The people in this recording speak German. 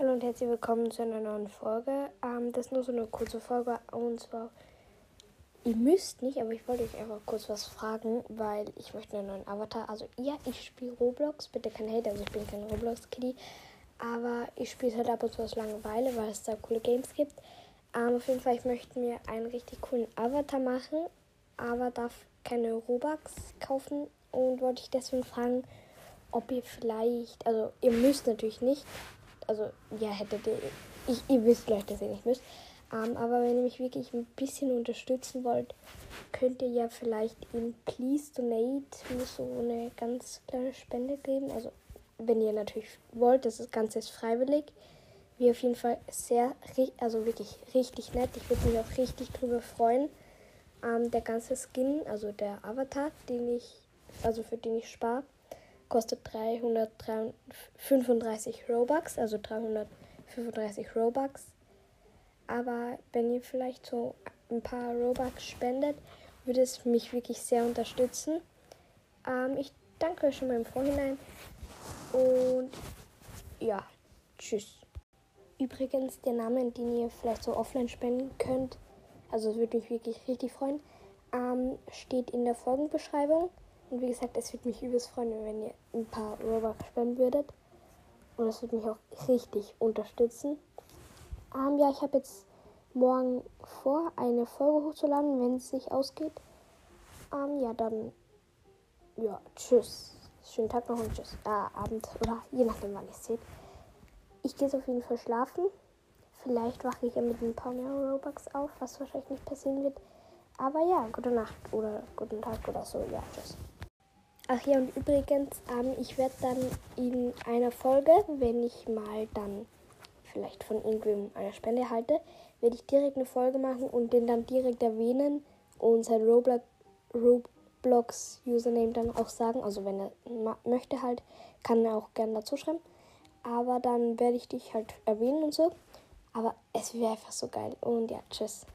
Hallo und herzlich willkommen zu einer neuen Folge. Ähm, das ist nur so eine kurze Folge und zwar, ihr müsst nicht, aber ich wollte euch einfach kurz was fragen, weil ich möchte einen neuen Avatar. Also ja, ich spiele Roblox, bitte kein Hate, also ich bin kein Roblox-Kitty, aber ich spiele halt ab und zu aus Langeweile, weil es da coole Games gibt. Ähm, auf jeden Fall, ich möchte mir einen richtig coolen Avatar machen, aber darf keine Robux kaufen und wollte ich deswegen fragen, ob ihr vielleicht, also ihr müsst natürlich nicht, also ja, hättet ihr, ich, ihr wisst vielleicht, dass ihr nicht müsst. Ähm, aber wenn ihr mich wirklich ein bisschen unterstützen wollt, könnt ihr ja vielleicht in Please Donate mir so eine ganz kleine Spende geben. Also wenn ihr natürlich wollt, das Ganze ist freiwillig. Wie auf jeden Fall sehr, also wirklich richtig nett. Ich würde mich auch richtig drüber freuen. Ähm, der ganze Skin, also der Avatar, den ich, also für den ich spare, kostet 335 Robux, also 335 Robux. Aber wenn ihr vielleicht so ein paar Robux spendet, würde es mich wirklich sehr unterstützen. Ähm, ich danke euch schon mal im Vorhinein und ja, tschüss. Übrigens, der Name, den ihr vielleicht so offline spenden könnt, also würde mich wirklich richtig freuen, ähm, steht in der Folgenbeschreibung. Und wie gesagt, es würde mich übelst freuen, wenn ihr ein paar Robux spenden würdet. Und das würde mich auch richtig unterstützen. Ähm, ja, ich habe jetzt morgen vor, eine Folge hochzuladen, wenn es sich ausgeht. Ähm, ja, dann, ja, tschüss. Schönen Tag noch und tschüss. Äh, Abend oder je nachdem, wann ihr es seht. Ich gehe jetzt auf jeden Fall schlafen. Vielleicht wache ich ja mit ein paar mehr Robux auf, was wahrscheinlich nicht passieren wird. Aber ja, gute Nacht oder guten Tag oder so. Ja, tschüss. Ach ja, und übrigens, ähm, ich werde dann in einer Folge, wenn ich mal dann vielleicht von irgendwem eine Spende halte, werde ich direkt eine Folge machen und den dann direkt erwähnen und sein Roblox, Roblox Username dann auch sagen. Also wenn er möchte halt, kann er auch gerne dazu schreiben. Aber dann werde ich dich halt erwähnen und so. Aber es wäre einfach so geil. Und ja, tschüss.